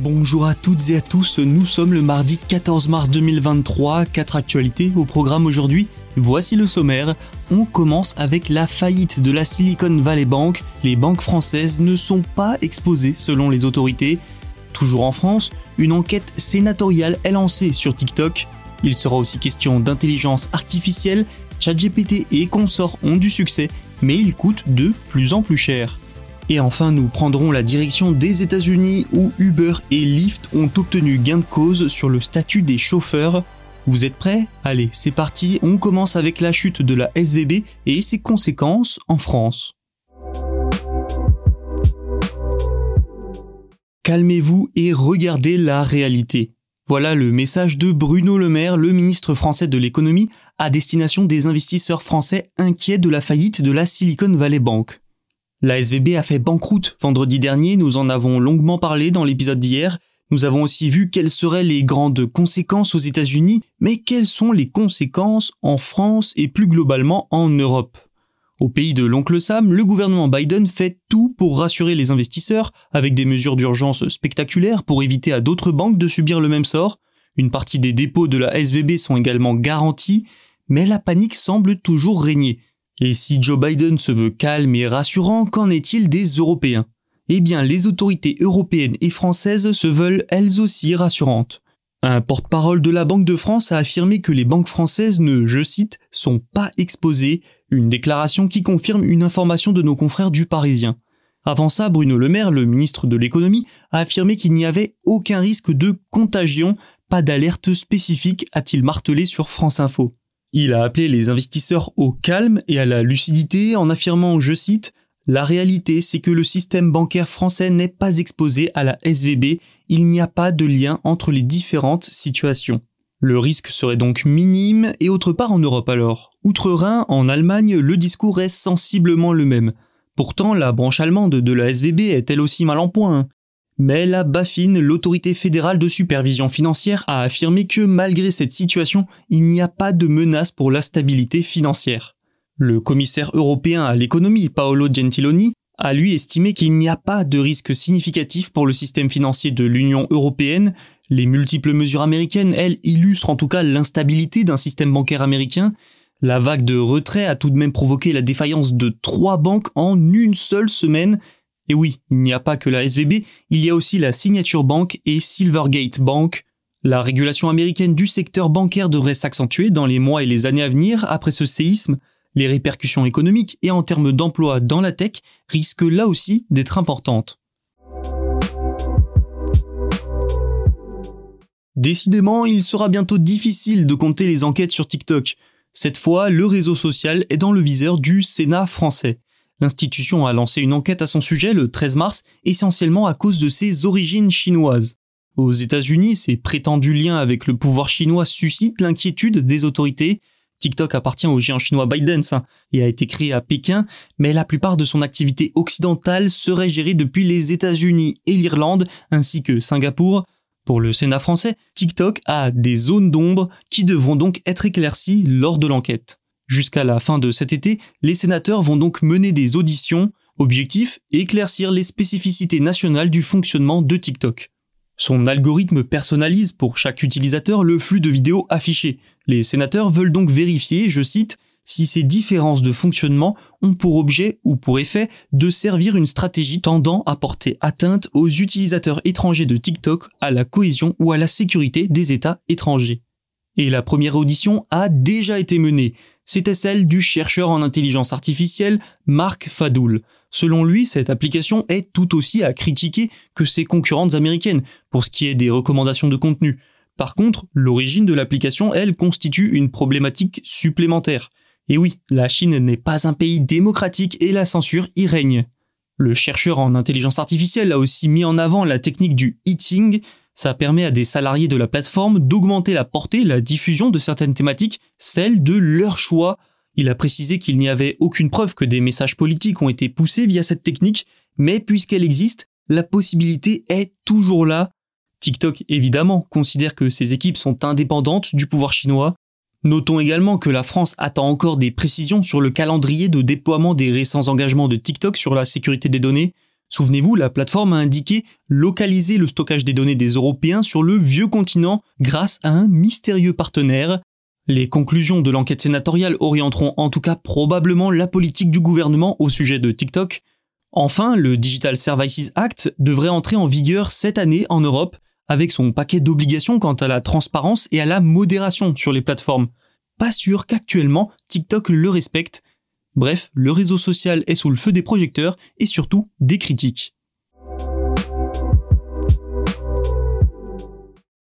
Bonjour à toutes et à tous, nous sommes le mardi 14 mars 2023, quatre actualités au programme aujourd'hui. Voici le sommaire. On commence avec la faillite de la Silicon Valley Bank. Les banques françaises ne sont pas exposées selon les autorités. Toujours en France, une enquête sénatoriale est lancée sur TikTok. Il sera aussi question d'intelligence artificielle. ChatGPT et consorts ont du succès, mais ils coûtent de plus en plus cher. Et enfin, nous prendrons la direction des États-Unis où Uber et Lyft ont obtenu gain de cause sur le statut des chauffeurs. Vous êtes prêts? Allez, c'est parti, on commence avec la chute de la SVB et ses conséquences en France. Calmez-vous et regardez la réalité. Voilà le message de Bruno Le Maire, le ministre français de l'économie, à destination des investisseurs français inquiets de la faillite de la Silicon Valley Bank. La SVB a fait banqueroute vendredi dernier, nous en avons longuement parlé dans l'épisode d'hier. Nous avons aussi vu quelles seraient les grandes conséquences aux États-Unis, mais quelles sont les conséquences en France et plus globalement en Europe? Au pays de l'oncle Sam, le gouvernement Biden fait tout pour rassurer les investisseurs avec des mesures d'urgence spectaculaires pour éviter à d'autres banques de subir le même sort. Une partie des dépôts de la SVB sont également garantis, mais la panique semble toujours régner. Et si Joe Biden se veut calme et rassurant, qu'en est-il des Européens? Eh bien, les autorités européennes et françaises se veulent elles aussi rassurantes. Un porte-parole de la Banque de France a affirmé que les banques françaises ne, je cite, sont pas exposées, une déclaration qui confirme une information de nos confrères du Parisien. Avant ça, Bruno Le Maire, le ministre de l'économie, a affirmé qu'il n'y avait aucun risque de contagion, pas d'alerte spécifique, a-t-il martelé sur France Info. Il a appelé les investisseurs au calme et à la lucidité en affirmant, je cite, la réalité, c'est que le système bancaire français n'est pas exposé à la SVB, il n'y a pas de lien entre les différentes situations. Le risque serait donc minime, et autre part en Europe alors. Outre-Rhin, en Allemagne, le discours est sensiblement le même. Pourtant, la branche allemande de la SVB est elle aussi mal en point. Mais la BaFin, l'autorité fédérale de supervision financière, a affirmé que malgré cette situation, il n'y a pas de menace pour la stabilité financière. Le commissaire européen à l'économie, Paolo Gentiloni, a lui estimé qu'il n'y a pas de risque significatif pour le système financier de l'Union européenne. Les multiples mesures américaines, elles, illustrent en tout cas l'instabilité d'un système bancaire américain. La vague de retrait a tout de même provoqué la défaillance de trois banques en une seule semaine. Et oui, il n'y a pas que la SVB, il y a aussi la Signature Bank et Silvergate Bank. La régulation américaine du secteur bancaire devrait s'accentuer dans les mois et les années à venir après ce séisme. Les répercussions économiques et en termes d'emploi dans la tech risquent là aussi d'être importantes. Décidément, il sera bientôt difficile de compter les enquêtes sur TikTok. Cette fois, le réseau social est dans le viseur du Sénat français. L'institution a lancé une enquête à son sujet le 13 mars, essentiellement à cause de ses origines chinoises. Aux États-Unis, ses prétendus liens avec le pouvoir chinois suscitent l'inquiétude des autorités, TikTok appartient au géant chinois ByteDance et a été créé à Pékin, mais la plupart de son activité occidentale serait gérée depuis les États-Unis et l'Irlande, ainsi que Singapour. Pour le Sénat français, TikTok a des zones d'ombre qui devront donc être éclaircies lors de l'enquête. Jusqu'à la fin de cet été, les sénateurs vont donc mener des auditions. Objectif, éclaircir les spécificités nationales du fonctionnement de TikTok. Son algorithme personnalise pour chaque utilisateur le flux de vidéos affiché. Les sénateurs veulent donc vérifier, je cite, si ces différences de fonctionnement ont pour objet ou pour effet de servir une stratégie tendant à porter atteinte aux utilisateurs étrangers de TikTok, à la cohésion ou à la sécurité des États étrangers. Et la première audition a déjà été menée. C'était celle du chercheur en intelligence artificielle Marc Fadoul. Selon lui, cette application est tout aussi à critiquer que ses concurrentes américaines pour ce qui est des recommandations de contenu. Par contre, l'origine de l'application, elle, constitue une problématique supplémentaire. Et oui, la Chine n'est pas un pays démocratique et la censure y règne. Le chercheur en intelligence artificielle a aussi mis en avant la technique du eating. Ça permet à des salariés de la plateforme d'augmenter la portée, la diffusion de certaines thématiques, celles de leur choix. Il a précisé qu'il n'y avait aucune preuve que des messages politiques ont été poussés via cette technique, mais puisqu'elle existe, la possibilité est toujours là TikTok, évidemment, considère que ses équipes sont indépendantes du pouvoir chinois. Notons également que la France attend encore des précisions sur le calendrier de déploiement des récents engagements de TikTok sur la sécurité des données. Souvenez-vous, la plateforme a indiqué localiser le stockage des données des Européens sur le vieux continent grâce à un mystérieux partenaire. Les conclusions de l'enquête sénatoriale orienteront en tout cas probablement la politique du gouvernement au sujet de TikTok. Enfin, le Digital Services Act devrait entrer en vigueur cette année en Europe avec son paquet d'obligations quant à la transparence et à la modération sur les plateformes. Pas sûr qu'actuellement TikTok le respecte. Bref, le réseau social est sous le feu des projecteurs et surtout des critiques.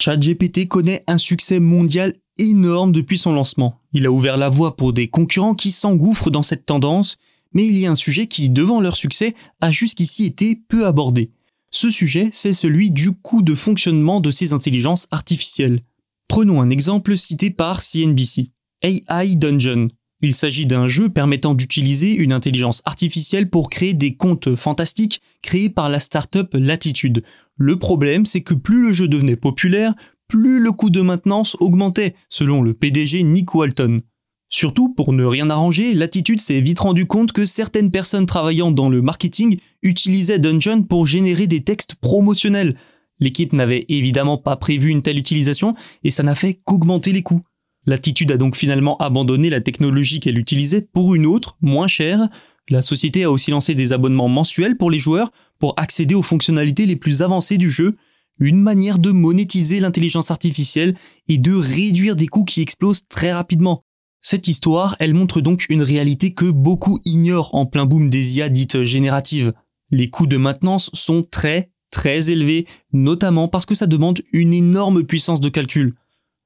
ChatGPT connaît un succès mondial énorme depuis son lancement. Il a ouvert la voie pour des concurrents qui s'engouffrent dans cette tendance, mais il y a un sujet qui, devant leur succès, a jusqu'ici été peu abordé. Ce sujet, c'est celui du coût de fonctionnement de ces intelligences artificielles. Prenons un exemple cité par CNBC, AI Dungeon. Il s'agit d'un jeu permettant d'utiliser une intelligence artificielle pour créer des comptes fantastiques créés par la startup Latitude. Le problème, c'est que plus le jeu devenait populaire, plus le coût de maintenance augmentait, selon le PDG Nick Walton. Surtout, pour ne rien arranger, Latitude s'est vite rendu compte que certaines personnes travaillant dans le marketing utilisaient Dungeon pour générer des textes promotionnels. L'équipe n'avait évidemment pas prévu une telle utilisation et ça n'a fait qu'augmenter les coûts. Latitude a donc finalement abandonné la technologie qu'elle utilisait pour une autre, moins chère. La société a aussi lancé des abonnements mensuels pour les joueurs pour accéder aux fonctionnalités les plus avancées du jeu, une manière de monétiser l'intelligence artificielle et de réduire des coûts qui explosent très rapidement. Cette histoire, elle montre donc une réalité que beaucoup ignorent en plein boom des IA dites génératives. Les coûts de maintenance sont très, très élevés, notamment parce que ça demande une énorme puissance de calcul.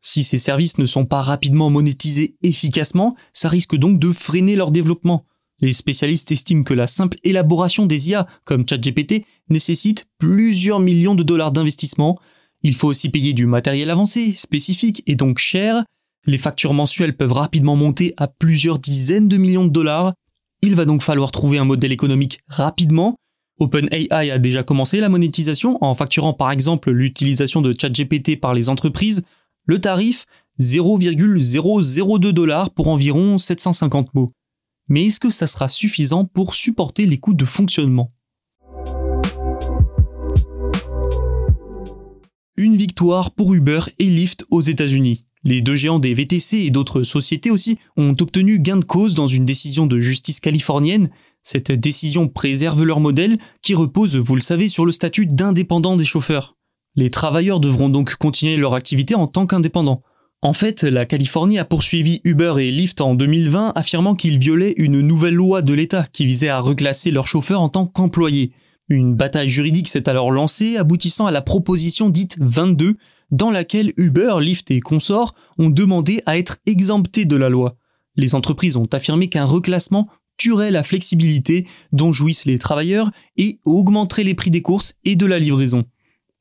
Si ces services ne sont pas rapidement monétisés efficacement, ça risque donc de freiner leur développement. Les spécialistes estiment que la simple élaboration des IA, comme ChatGPT, nécessite plusieurs millions de dollars d'investissement. Il faut aussi payer du matériel avancé, spécifique et donc cher, les factures mensuelles peuvent rapidement monter à plusieurs dizaines de millions de dollars. Il va donc falloir trouver un modèle économique rapidement. OpenAI a déjà commencé la monétisation en facturant par exemple l'utilisation de ChatGPT par les entreprises. Le tarif 0,002 dollars pour environ 750 mots. Mais est-ce que ça sera suffisant pour supporter les coûts de fonctionnement? Une victoire pour Uber et Lyft aux États-Unis. Les deux géants des VTC et d'autres sociétés aussi ont obtenu gain de cause dans une décision de justice californienne. Cette décision préserve leur modèle qui repose, vous le savez, sur le statut d'indépendant des chauffeurs. Les travailleurs devront donc continuer leur activité en tant qu'indépendants. En fait, la Californie a poursuivi Uber et Lyft en 2020 affirmant qu'ils violaient une nouvelle loi de l'État qui visait à reclasser leurs chauffeurs en tant qu'employés. Une bataille juridique s'est alors lancée aboutissant à la proposition dite 22 dans laquelle Uber, Lyft et consorts ont demandé à être exemptés de la loi. Les entreprises ont affirmé qu'un reclassement tuerait la flexibilité dont jouissent les travailleurs et augmenterait les prix des courses et de la livraison.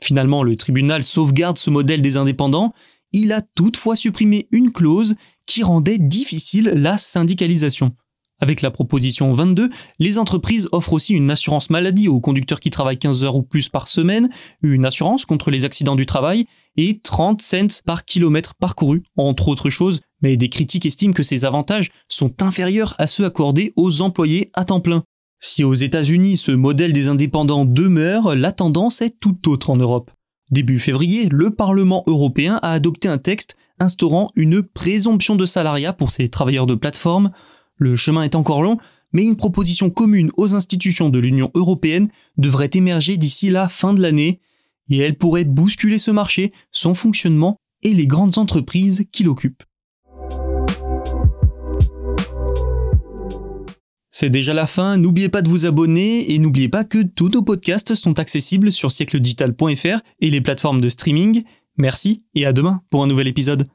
Finalement, le tribunal sauvegarde ce modèle des indépendants. Il a toutefois supprimé une clause qui rendait difficile la syndicalisation. Avec la proposition 22, les entreprises offrent aussi une assurance maladie aux conducteurs qui travaillent 15 heures ou plus par semaine, une assurance contre les accidents du travail et 30 cents par kilomètre parcouru, entre autres choses, mais des critiques estiment que ces avantages sont inférieurs à ceux accordés aux employés à temps plein. Si aux États-Unis ce modèle des indépendants demeure, la tendance est tout autre en Europe. Début février, le Parlement européen a adopté un texte instaurant une présomption de salariat pour ces travailleurs de plateforme. Le chemin est encore long, mais une proposition commune aux institutions de l'Union européenne devrait émerger d'ici la fin de l'année, et elle pourrait bousculer ce marché, son fonctionnement et les grandes entreprises qui l'occupent. C'est déjà la fin, n'oubliez pas de vous abonner et n'oubliez pas que tous nos podcasts sont accessibles sur siècledigital.fr et les plateformes de streaming. Merci et à demain pour un nouvel épisode.